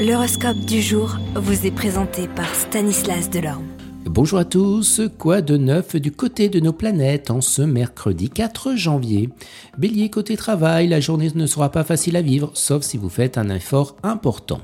L'horoscope du jour vous est présenté par Stanislas Delorme. Bonjour à tous, quoi de neuf du côté de nos planètes en ce mercredi 4 janvier? Bélier côté travail, la journée ne sera pas facile à vivre, sauf si vous faites un effort important.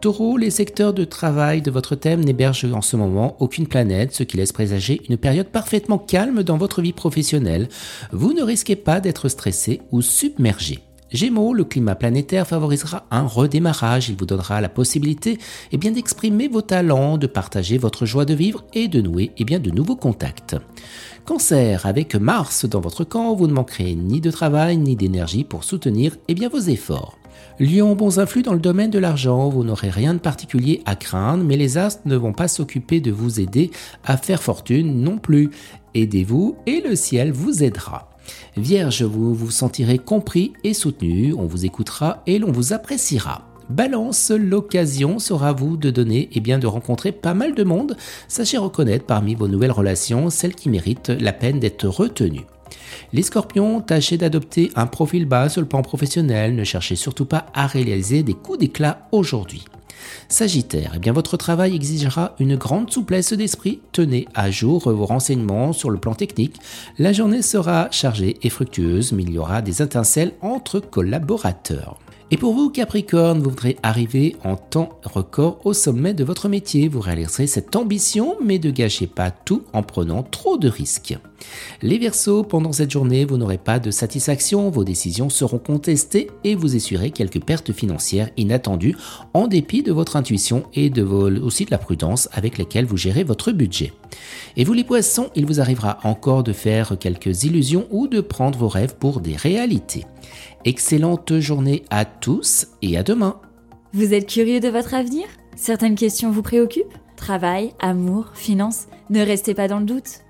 Taureau, les secteurs de travail de votre thème n'hébergent en ce moment aucune planète, ce qui laisse présager une période parfaitement calme dans votre vie professionnelle. Vous ne risquez pas d'être stressé ou submergé. Gémeaux, le climat planétaire favorisera un redémarrage. Il vous donnera la possibilité eh d'exprimer vos talents, de partager votre joie de vivre et de nouer eh bien, de nouveaux contacts. Cancer, avec Mars dans votre camp, vous ne manquerez ni de travail ni d'énergie pour soutenir eh vos efforts. Lion, bons influx dans le domaine de l'argent, vous n'aurez rien de particulier à craindre, mais les astres ne vont pas s'occuper de vous aider à faire fortune non plus. Aidez-vous et le ciel vous aidera. Vierge, vous vous sentirez compris et soutenu, on vous écoutera et l'on vous appréciera. Balance, l'occasion sera vous de donner et bien de rencontrer pas mal de monde. Sachez reconnaître parmi vos nouvelles relations celles qui méritent la peine d'être retenues. Les scorpions, tâchez d'adopter un profil bas sur le plan professionnel, ne cherchez surtout pas à réaliser des coups d'éclat aujourd'hui. Sagittaire, eh bien votre travail exigera une grande souplesse d'esprit. Tenez à jour vos renseignements sur le plan technique. La journée sera chargée et fructueuse, mais il y aura des étincelles entre collaborateurs. Et pour vous, Capricorne, vous voudrez arriver en temps record au sommet de votre métier. Vous réaliserez cette ambition, mais ne gâchez pas tout en prenant trop de risques. Les Verseaux, pendant cette journée, vous n'aurez pas de satisfaction, vos décisions seront contestées et vous essuierez quelques pertes financières inattendues en dépit de votre intuition et de aussi de la prudence avec laquelle vous gérez votre budget. Et vous les poissons, il vous arrivera encore de faire quelques illusions ou de prendre vos rêves pour des réalités. Excellente journée à tous et à demain. Vous êtes curieux de votre avenir? Certaines questions vous préoccupent? Travail, amour, finances? Ne restez pas dans le doute.